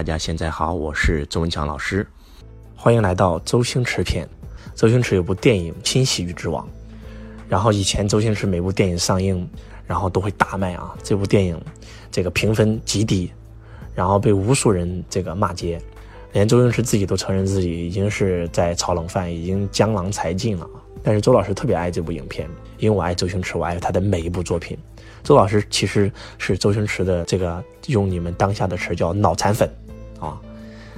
大家现在好，我是周文强老师，欢迎来到周星驰篇。周星驰有部电影《新喜剧之王》，然后以前周星驰每部电影上映，然后都会大卖啊。这部电影这个评分极低，然后被无数人这个骂街，连周星驰自己都承认自己已经是在炒冷饭，已经江郎才尽了。但是周老师特别爱这部影片，因为我爱周星驰，我爱他的每一部作品。周老师其实是周星驰的这个用你们当下的词叫脑残粉。啊，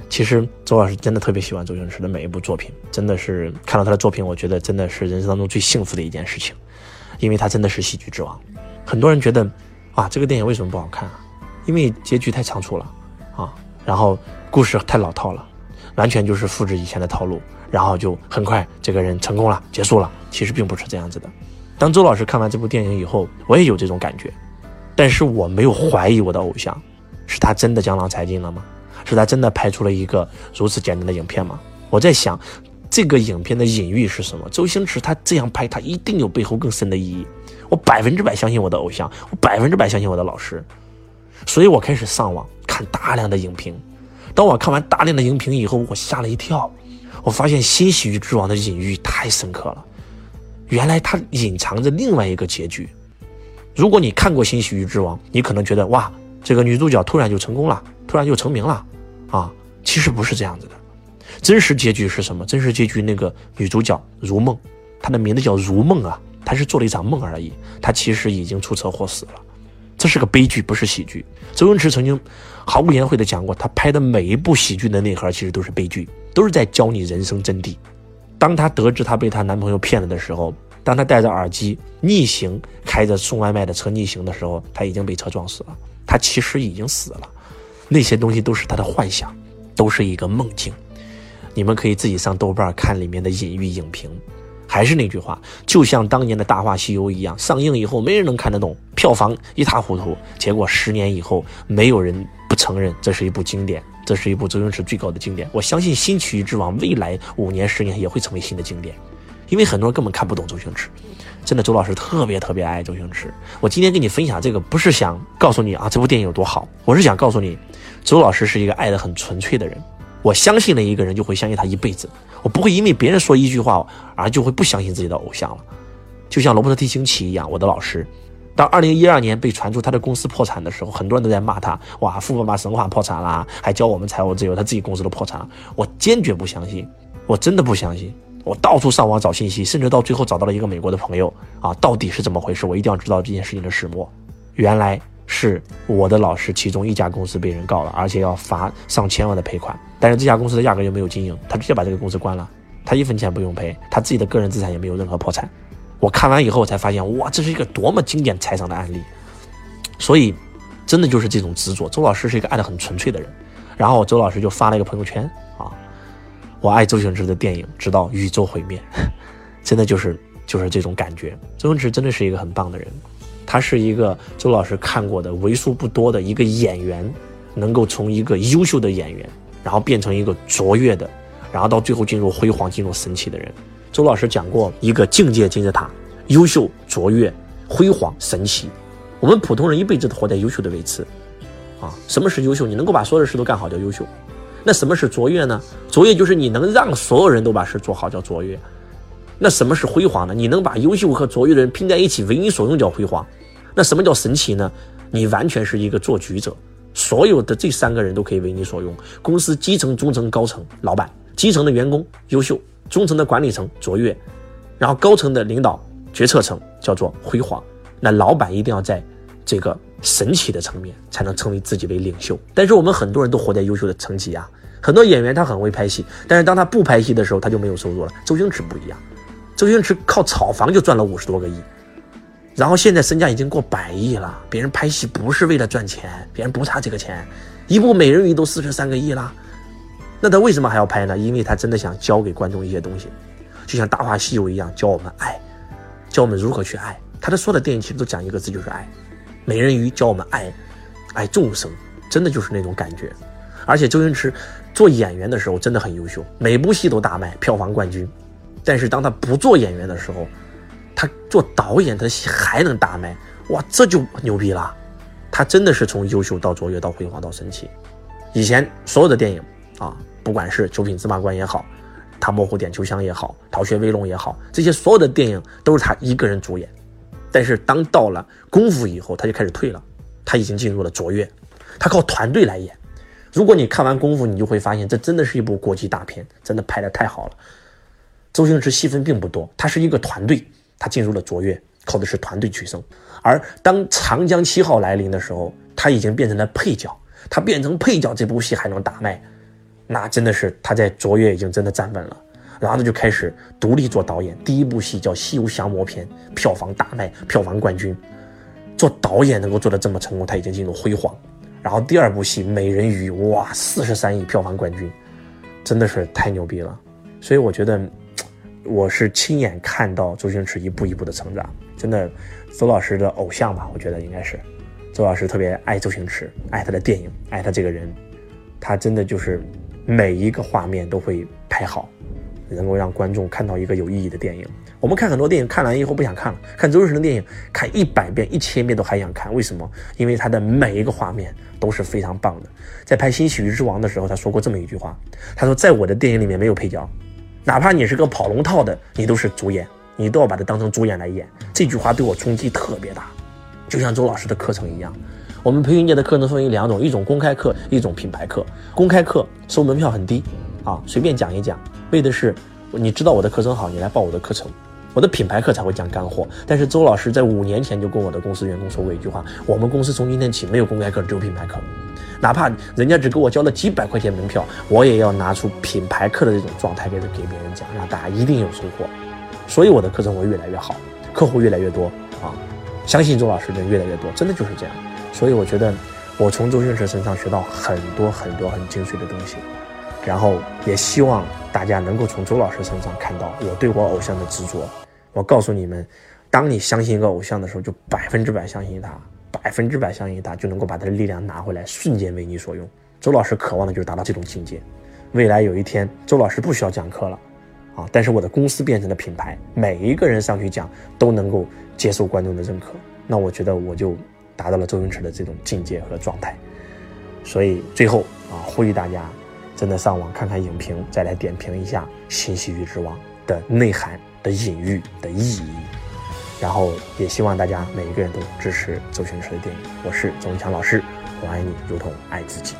其实周老师真的特别喜欢周星驰的每一部作品，真的是看到他的作品，我觉得真的是人生当中最幸福的一件事情，因为他真的是喜剧之王。很多人觉得，啊，这个电影为什么不好看啊？因为结局太仓促了，啊，然后故事太老套了，完全就是复制以前的套路，然后就很快这个人成功了，结束了。其实并不是这样子的。当周老师看完这部电影以后，我也有这种感觉，但是我没有怀疑我的偶像，是他真的江郎才尽了吗？是他真的拍出了一个如此简单的影片吗？我在想，这个影片的隐喻是什么？周星驰他这样拍，他一定有背后更深的意义。我百分之百相信我的偶像，我百分之百相信我的老师，所以我开始上网看大量的影评。当我看完大量的影评以后，我吓了一跳，我发现《新喜剧之王》的隐喻太深刻了，原来它隐藏着另外一个结局。如果你看过《新喜剧之王》，你可能觉得哇，这个女主角突然就成功了，突然就成名了。啊，其实不是这样子的，真实结局是什么？真实结局那个女主角如梦，她的名字叫如梦啊，她是做了一场梦而已，她其实已经出车祸死了，这是个悲剧，不是喜剧。周星驰曾经毫不言讳的讲过，他拍的每一部喜剧的内核其实都是悲剧，都是在教你人生真谛。当她得知她被她男朋友骗了的时候，当她戴着耳机逆行开着送外卖的车逆行的时候，她已经被车撞死了，她其实已经死了。那些东西都是他的幻想，都是一个梦境。你们可以自己上豆瓣看里面的隐喻影评。还是那句话，就像当年的大话西游一样，上映以后没人能看得懂，票房一塌糊涂。结果十年以后，没有人不承认这是一部经典，这是一部周星驰最高的经典。我相信《新喜剧之王》未来五年、十年也会成为新的经典，因为很多人根本看不懂周星驰。真的，周老师特别特别爱周星驰。我今天跟你分享这个，不是想告诉你啊这部电影有多好，我是想告诉你。周老师是一个爱的很纯粹的人，我相信了一个人就会相信他一辈子，我不会因为别人说一句话而就会不相信自己的偶像了。就像罗伯特·提星奇一样，我的老师，当二零一二年被传出他的公司破产的时候，很多人都在骂他，哇，富爸爸神话破产啦，还教我们财务自由，他自己公司都破产了。我坚决不相信，我真的不相信。我到处上网找信息，甚至到最后找到了一个美国的朋友啊，到底是怎么回事？我一定要知道这件事情的始末。原来。是我的老师，其中一家公司被人告了，而且要罚上千万的赔款。但是这家公司的压根就没有经营，他直接把这个公司关了，他一分钱不用赔，他自己的个人资产也没有任何破产。我看完以后才发现，哇，这是一个多么经典财商的案例。所以，真的就是这种执着。周老师是一个爱的很纯粹的人。然后周老师就发了一个朋友圈啊，我爱周星驰的电影，直到宇宙毁灭。真的就是就是这种感觉。周星驰真的是一个很棒的人。他是一个周老师看过的为数不多的一个演员，能够从一个优秀的演员，然后变成一个卓越的，然后到最后进入辉煌、进入神奇的人。周老师讲过一个境界金字塔：优秀、卓越、辉煌、神奇。我们普通人一辈子都活在优秀的位置，啊，什么是优秀？你能够把所有的事都干好叫优秀。那什么是卓越呢？卓越就是你能让所有人都把事做好叫卓越。那什么是辉煌呢？你能把优秀和卓越的人拼在一起，为你所用叫辉煌。那什么叫神奇呢？你完全是一个做局者，所有的这三个人都可以为你所用。公司基层、中层、高层，老板，基层的员工优秀，中层的管理层卓越，然后高层的领导决策层叫做辉煌。那老板一定要在这个神奇的层面，才能称为自己为领袖。但是我们很多人都活在优秀的层级啊，很多演员他很会拍戏，但是当他不拍戏的时候，他就没有收入了。周星驰不一样。周星驰靠炒房就赚了五十多个亿，然后现在身价已经过百亿了。别人拍戏不是为了赚钱，别人不差这个钱，一部美人鱼都四十三个亿了，那他为什么还要拍呢？因为他真的想教给观众一些东西，就像《大话西游》一样，教我们爱，教我们如何去爱。他的所有的电影其实都讲一个字，就是爱。美人鱼教我们爱，爱众生，真的就是那种感觉。而且周星驰做演员的时候真的很优秀，每部戏都大卖，票房冠军。但是当他不做演员的时候，他做导演，他戏还能大卖，哇，这就牛逼了！他真的是从优秀到卓越到辉煌到神奇。以前所有的电影啊，不管是《九品芝麻官》也好，《唐伯虎点秋香》也好，《逃学威龙》也好，这些所有的电影都是他一个人主演。但是当到了功夫以后，他就开始退了，他已经进入了卓越，他靠团队来演。如果你看完功夫，你就会发现这真的是一部国际大片，真的拍的太好了。周星驰戏份并不多，他是一个团队，他进入了卓越，靠的是团队取胜。而当长江七号来临的时候，他已经变成了配角，他变成配角，这部戏还能大卖，那真的是他在卓越已经真的站稳了。然后他就开始独立做导演第一部戏叫《西游降魔篇》，票房大卖，票房冠军。做导演能够做得这么成功，他已经进入辉煌。然后第二部戏《美人鱼》，哇，四十三亿票房冠军，真的是太牛逼了。所以我觉得，我是亲眼看到周星驰一步一步的成长，真的，周老师的偶像吧？我觉得应该是，周老师特别爱周星驰，爱他的电影，爱他这个人，他真的就是每一个画面都会拍好，能够让观众看到一个有意义的电影。我们看很多电影，看完以后不想看了。看周星驰的电影，看一百遍、一千遍都还想看。为什么？因为他的每一个画面都是非常棒的。在拍《新喜剧之王》的时候，他说过这么一句话：“他说，在我的电影里面没有配角，哪怕你是个跑龙套的，你都是主演，你都要把它当成主演来演。”这句话对我冲击特别大，就像周老师的课程一样。我们培训界的课程分为两种：一种公开课，一种品牌课。公开课收门票很低，啊，随便讲一讲，为的是你知道我的课程好，你来报我的课程。我的品牌课才会讲干货，但是周老师在五年前就跟我的公司员工说过一句话：我们公司从今天起没有公开课，只有品牌课。哪怕人家只给我交了几百块钱门票，我也要拿出品牌课的这种状态给给别人讲，让大家一定有收获。所以我的课程会越来越好，客户越来越多啊！相信周老师人越来越多，真的就是这样。所以我觉得我从周星驰身上学到很多很多很精髓的东西，然后也希望大家能够从周老师身上看到我对我偶像的执着。我告诉你们，当你相信一个偶像的时候，就百分之百相信他，百分之百相信他，就能够把他的力量拿回来，瞬间为你所用。周老师渴望的就是达到这种境界。未来有一天，周老师不需要讲课了，啊，但是我的公司变成了品牌，每一个人上去讲都能够接受观众的认可，那我觉得我就达到了周星驰的这种境界和状态。所以最后啊，呼吁大家真的上网看看影评，再来点评一下《新喜剧之王》的内涵。的隐喻的意义，然后也希望大家每一个人都支持周星驰的电影。我是周文强老师，我爱你如同爱自己。